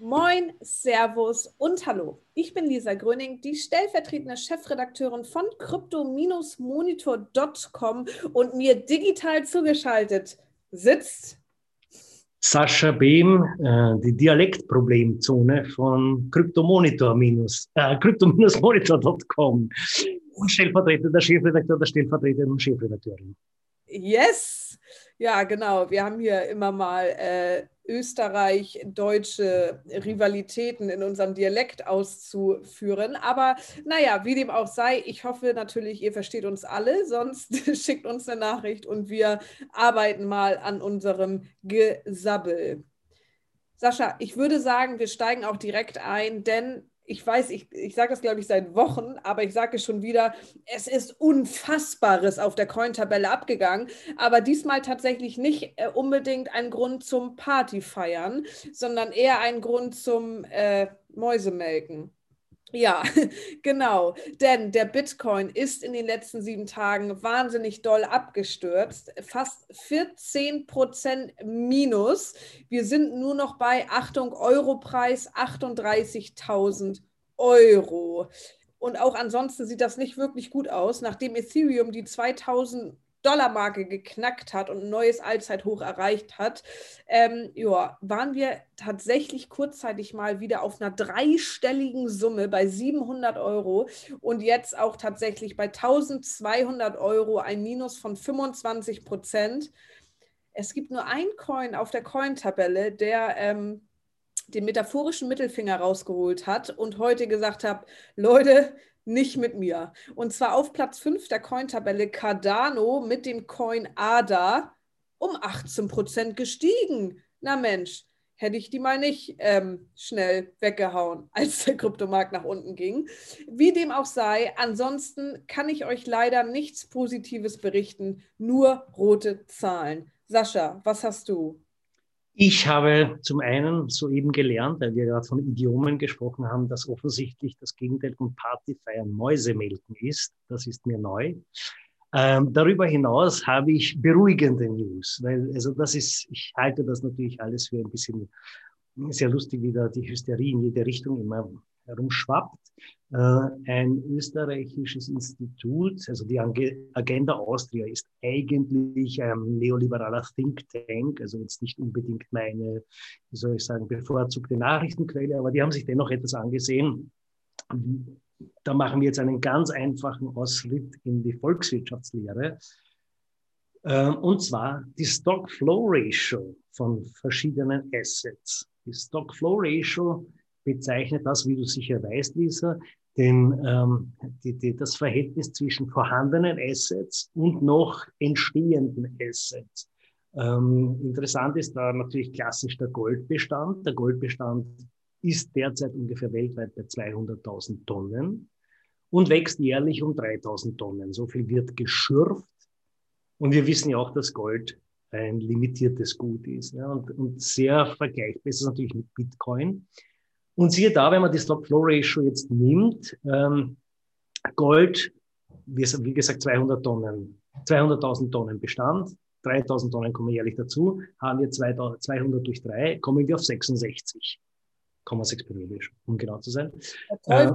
Moin, Servus und Hallo. Ich bin Lisa Gröning, die stellvertretende Chefredakteurin von crypto-monitor.com und mir digital zugeschaltet sitzt Sascha Behm, äh, die Dialektproblemzone von crypto-monitor-monitor.com und Stellvertreter der Chefredakteur, der Stellvertreterin und Chefredakteurin. Yes! Ja, genau. Wir haben hier immer mal äh, österreich-deutsche Rivalitäten in unserem Dialekt auszuführen. Aber naja, wie dem auch sei, ich hoffe natürlich, ihr versteht uns alle, sonst schickt uns eine Nachricht und wir arbeiten mal an unserem Gesabbel. Sascha, ich würde sagen, wir steigen auch direkt ein, denn ich weiß, ich, ich sage das, glaube ich, seit Wochen, aber ich sage es schon wieder, es ist Unfassbares auf der Coin-Tabelle abgegangen, aber diesmal tatsächlich nicht äh, unbedingt ein Grund zum Partyfeiern, sondern eher ein Grund zum äh, Mäusemelken. Ja, genau. Denn der Bitcoin ist in den letzten sieben Tagen wahnsinnig doll abgestürzt. Fast 14 Prozent minus. Wir sind nur noch bei, Achtung, Europreis 38.000 Euro. Und auch ansonsten sieht das nicht wirklich gut aus, nachdem Ethereum die 2000 Dollar-Marke geknackt hat und ein neues Allzeithoch erreicht hat, ähm, ja, waren wir tatsächlich kurzzeitig mal wieder auf einer dreistelligen Summe bei 700 Euro und jetzt auch tatsächlich bei 1200 Euro ein Minus von 25 Prozent. Es gibt nur ein Coin auf der Coin-Tabelle, der ähm, den metaphorischen Mittelfinger rausgeholt hat und heute gesagt hat, Leute, nicht mit mir. Und zwar auf Platz 5 der Cointabelle Cardano mit dem Coin ADA um 18% gestiegen. Na Mensch, hätte ich die mal nicht ähm, schnell weggehauen, als der Kryptomarkt nach unten ging. Wie dem auch sei, ansonsten kann ich euch leider nichts Positives berichten, nur rote Zahlen. Sascha, was hast du? Ich habe zum einen soeben gelernt, weil wir gerade von Idiomen gesprochen haben, dass offensichtlich das Gegenteil von Partyfeiern Mäusemelken ist. Das ist mir neu. Ähm, darüber hinaus habe ich beruhigende News, weil also das ist, ich halte das natürlich alles für ein bisschen sehr lustig, wie da die Hysterie in jede Richtung immer herumschwappt. Äh, ein österreichisches Institut, also die Agenda Austria ist eigentlich ein neoliberaler Think Tank, also jetzt nicht unbedingt meine, wie soll ich sagen, bevorzugte Nachrichtenquelle, aber die haben sich dennoch etwas angesehen. Da machen wir jetzt einen ganz einfachen Ausschnitt in die Volkswirtschaftslehre. Äh, und zwar die Stock-Flow-Ratio von verschiedenen Assets. Die Stock-Flow-Ratio bezeichnet das, wie du sicher weißt, Lisa, den, ähm, die, die, das Verhältnis zwischen vorhandenen Assets und noch entstehenden Assets. Ähm, interessant ist da natürlich klassisch der Goldbestand. Der Goldbestand ist derzeit ungefähr weltweit bei 200.000 Tonnen und wächst jährlich um 3.000 Tonnen. So viel wird geschürft. Und wir wissen ja auch, dass Gold ein limitiertes Gut ist. Ja, und, und sehr vergleichbar ist es natürlich mit Bitcoin. Und siehe da, wenn man die Stop-Flow-Ratio jetzt nimmt, ähm, Gold, wie, gesagt, 200 Tonnen, 200.000 Tonnen Bestand, 3000 Tonnen kommen jährlich dazu, haben wir 200 durch 3, kommen wir auf 66,6 periodisch, um genau zu sein. Äh,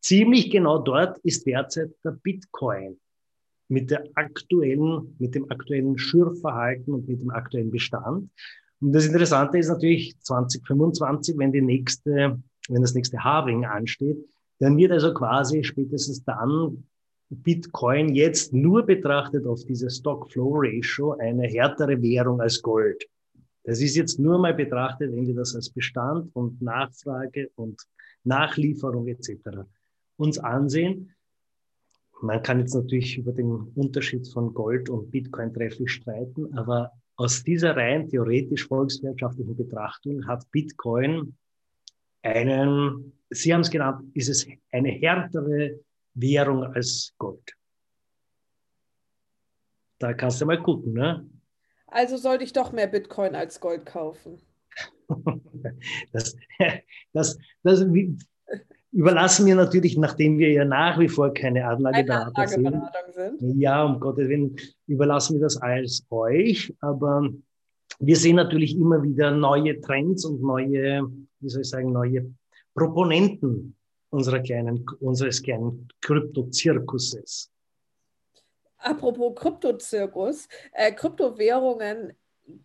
ziemlich genau dort ist derzeit der Bitcoin mit der aktuellen, mit dem aktuellen Schürfverhalten und mit dem aktuellen Bestand. Und das Interessante ist natürlich 2025, wenn die nächste, wenn das nächste Halving ansteht, dann wird also quasi spätestens dann Bitcoin jetzt nur betrachtet auf diese Stock-Flow-Ratio eine härtere Währung als Gold. Das ist jetzt nur mal betrachtet, wenn wir das als Bestand und Nachfrage und Nachlieferung etc. uns ansehen. Man kann jetzt natürlich über den Unterschied von Gold und Bitcoin trefflich streiten, aber aus dieser rein theoretisch volkswirtschaftlichen Betrachtung hat Bitcoin einen, Sie haben es genannt, ist es eine härtere Währung als Gold. Da kannst du mal gucken, ne? Also sollte ich doch mehr Bitcoin als Gold kaufen. das, das, das, überlassen wir natürlich, nachdem wir ja nach wie vor keine Anlageberater sind, sind, ja, um Gottes Willen, überlassen wir das alles euch. Aber wir sehen natürlich immer wieder neue Trends und neue, wie soll ich sagen, neue Proponenten unserer kleinen, unseres kleinen Kryptozirkuses. Apropos Kryptozirkus, äh, Kryptowährungen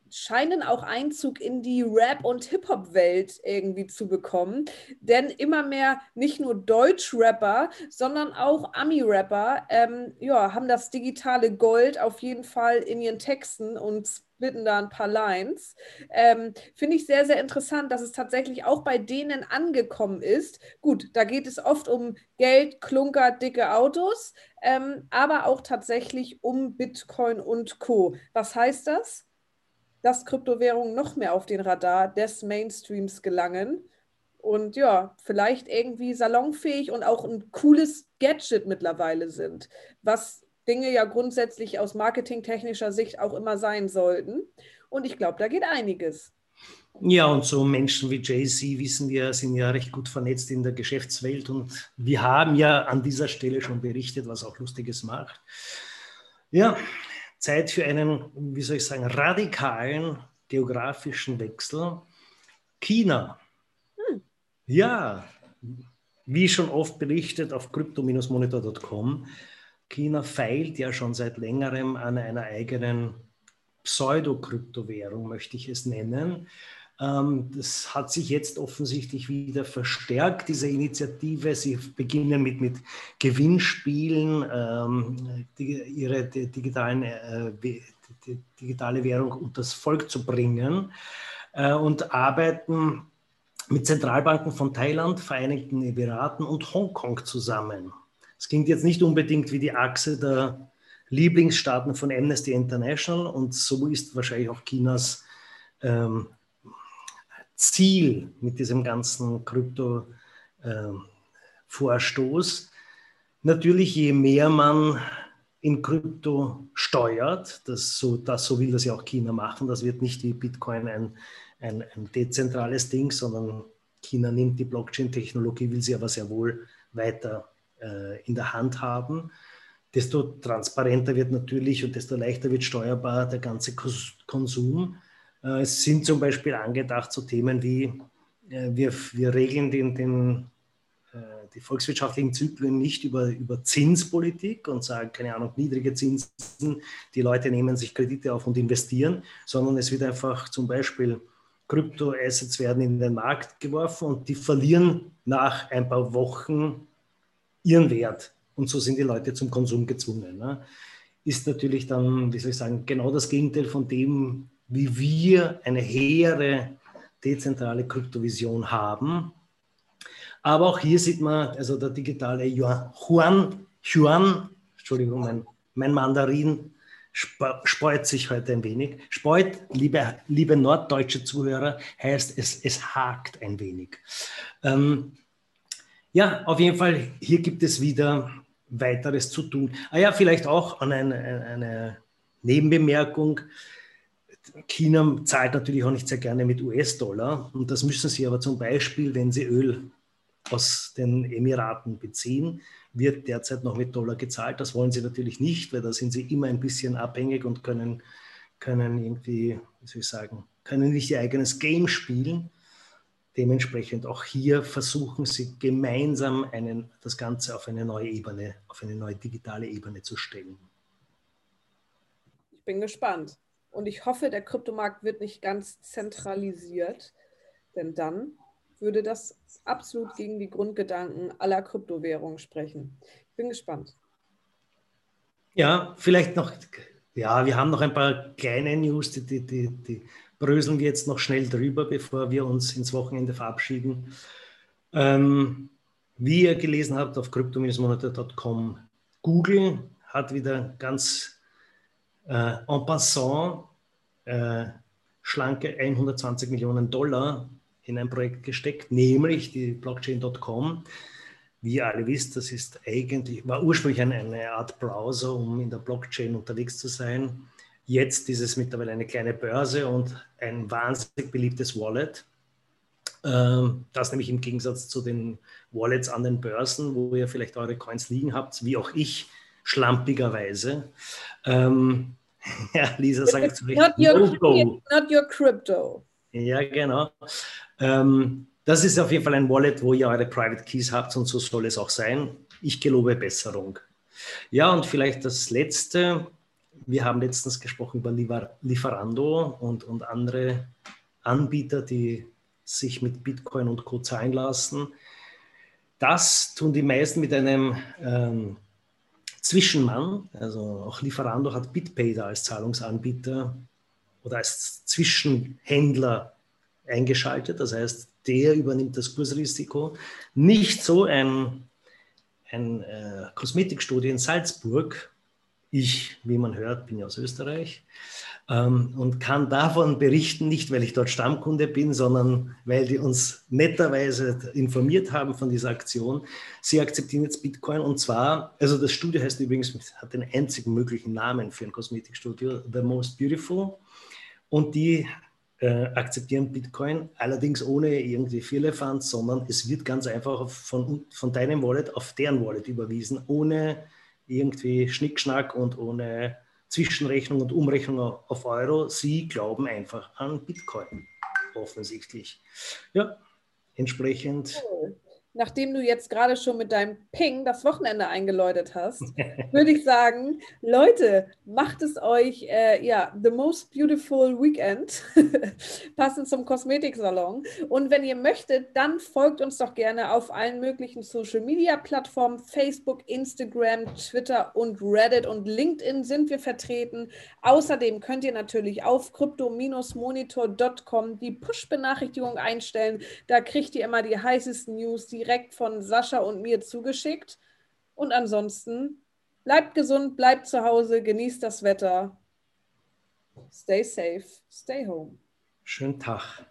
scheinen auch Einzug in die Rap- und Hip-Hop-Welt irgendwie zu bekommen. Denn immer mehr nicht nur Deutsch-Rapper, sondern auch Ami-Rapper ähm, ja, haben das digitale Gold auf jeden Fall in ihren Texten und splitten da ein paar Lines. Ähm, Finde ich sehr, sehr interessant, dass es tatsächlich auch bei denen angekommen ist. Gut, da geht es oft um Geld, Klunker, dicke Autos, ähm, aber auch tatsächlich um Bitcoin und Co. Was heißt das? Dass Kryptowährungen noch mehr auf den Radar des Mainstreams gelangen und ja, vielleicht irgendwie salonfähig und auch ein cooles Gadget mittlerweile sind, was Dinge ja grundsätzlich aus marketingtechnischer Sicht auch immer sein sollten. Und ich glaube, da geht einiges. Ja, und so Menschen wie Jay-Z, wissen wir, sind ja recht gut vernetzt in der Geschäftswelt und wir haben ja an dieser Stelle schon berichtet, was auch Lustiges macht. Ja, Zeit für einen, wie soll ich sagen, radikalen geografischen Wechsel. China. Hm. Ja, wie schon oft berichtet auf crypto-monitor.com, China feilt ja schon seit längerem an einer eigenen Pseudo-Kryptowährung, möchte ich es nennen. Ähm, das hat sich jetzt offensichtlich wieder verstärkt, diese Initiative. Sie beginnen mit, mit Gewinnspielen, ähm, die, ihre die, digitalen, äh, die, digitale Währung unter das Volk zu bringen äh, und arbeiten mit Zentralbanken von Thailand, Vereinigten Emiraten und Hongkong zusammen. Das klingt jetzt nicht unbedingt wie die Achse der Lieblingsstaaten von Amnesty International und so ist wahrscheinlich auch Chinas ähm, Ziel mit diesem ganzen Krypto-Vorstoß. Ähm, Natürlich, je mehr man in Krypto steuert, das so, das, so will das ja auch China machen, das wird nicht wie Bitcoin ein, ein, ein dezentrales Ding, sondern China nimmt die Blockchain-Technologie, will sie aber sehr wohl weiter äh, in der Hand haben. Desto transparenter wird natürlich und desto leichter wird steuerbar der ganze Konsum. Äh, es sind zum Beispiel angedacht so Themen wie, äh, wir, wir regeln den, den, äh, die volkswirtschaftlichen Zyklen nicht über, über Zinspolitik und sagen, keine Ahnung, niedrige Zinsen, die Leute nehmen sich Kredite auf und investieren, sondern es wird einfach zum Beispiel Kryptoassets werden in den Markt geworfen und die verlieren nach ein paar Wochen ihren Wert. Und so sind die Leute zum Konsum gezwungen. Ne? Ist natürlich dann, wie soll ich sagen, genau das Gegenteil von dem, wie wir eine hehre dezentrale Kryptovision haben. Aber auch hier sieht man, also der digitale Yuan, Yuan, Entschuldigung, mein, mein Mandarin speut sich heute ein wenig. Speut, liebe, liebe norddeutsche Zuhörer, heißt es, es hakt ein wenig. Ähm, ja, auf jeden Fall, hier gibt es wieder weiteres zu tun. Ah ja, vielleicht auch an eine, eine Nebenbemerkung. China zahlt natürlich auch nicht sehr gerne mit US-Dollar und das müssen sie aber zum Beispiel, wenn sie Öl aus den Emiraten beziehen, wird derzeit noch mit Dollar gezahlt. Das wollen sie natürlich nicht, weil da sind sie immer ein bisschen abhängig und können, können irgendwie, wie soll ich sagen, können nicht ihr eigenes Game spielen. Dementsprechend auch hier versuchen sie gemeinsam einen, das Ganze auf eine neue Ebene, auf eine neue digitale Ebene zu stellen. Ich bin gespannt. Und ich hoffe, der Kryptomarkt wird nicht ganz zentralisiert, denn dann würde das absolut gegen die Grundgedanken aller Kryptowährungen sprechen. Ich bin gespannt. Ja, vielleicht noch, ja, wir haben noch ein paar kleine News, die, die, die, die bröseln wir jetzt noch schnell drüber, bevor wir uns ins Wochenende verabschieden. Ähm, wie ihr gelesen habt auf crypto-monate.com, Google hat wieder ganz äh, en passant äh, schlanke 120 Millionen Dollar in ein Projekt gesteckt, nämlich die Blockchain.com. Wie ihr alle wisst, das ist eigentlich, war ursprünglich eine, eine Art Browser, um in der Blockchain unterwegs zu sein. Jetzt ist es mittlerweile eine kleine Börse und ein wahnsinnig beliebtes Wallet. Ähm, das nämlich im Gegensatz zu den Wallets an den Börsen, wo ihr vielleicht eure Coins liegen habt, wie auch ich, schlampigerweise, ähm, Ja, Lisa sagt zu Recht. Not your, no not your crypto. Ja, genau. Ähm, das ist auf jeden Fall ein Wallet, wo ihr eure Private Keys habt und so soll es auch sein. Ich gelobe Besserung. Ja, und vielleicht das Letzte. Wir haben letztens gesprochen über Lieferando und, und andere Anbieter, die sich mit Bitcoin und Co. zahlen lassen. Das tun die meisten mit einem ähm, Zwischenmann. Also auch Lieferando hat BitPay da als Zahlungsanbieter oder als Zwischenhändler eingeschaltet. Das heißt, der übernimmt das Kursrisiko. Nicht so ein, ein äh, Kosmetikstudie in Salzburg. Ich, wie man hört, bin ja aus Österreich ähm, und kann davon berichten, nicht weil ich dort Stammkunde bin, sondern weil die uns netterweise informiert haben von dieser Aktion. Sie akzeptieren jetzt Bitcoin und zwar, also das Studio heißt übrigens, hat den einzigen möglichen Namen für ein Kosmetikstudio, The Most Beautiful. Und die äh, akzeptieren Bitcoin, allerdings ohne irgendwie Firlefanz, sondern es wird ganz einfach von, von deinem Wallet auf deren Wallet überwiesen, ohne irgendwie Schnickschnack und ohne Zwischenrechnung und Umrechnung auf Euro. Sie glauben einfach an Bitcoin, offensichtlich. Ja, entsprechend. Cool nachdem du jetzt gerade schon mit deinem Ping das Wochenende eingeläutet hast, würde ich sagen, Leute, macht es euch, äh, ja, the most beautiful weekend, passend zum Kosmetiksalon. Und wenn ihr möchtet, dann folgt uns doch gerne auf allen möglichen Social-Media-Plattformen, Facebook, Instagram, Twitter und Reddit und LinkedIn sind wir vertreten. Außerdem könnt ihr natürlich auf crypto-monitor.com die Push-Benachrichtigung einstellen. Da kriegt ihr immer die heißesten News, die direkt von Sascha und mir zugeschickt. Und ansonsten bleibt gesund, bleibt zu Hause, genießt das Wetter. Stay safe, stay home. Schönen Tag.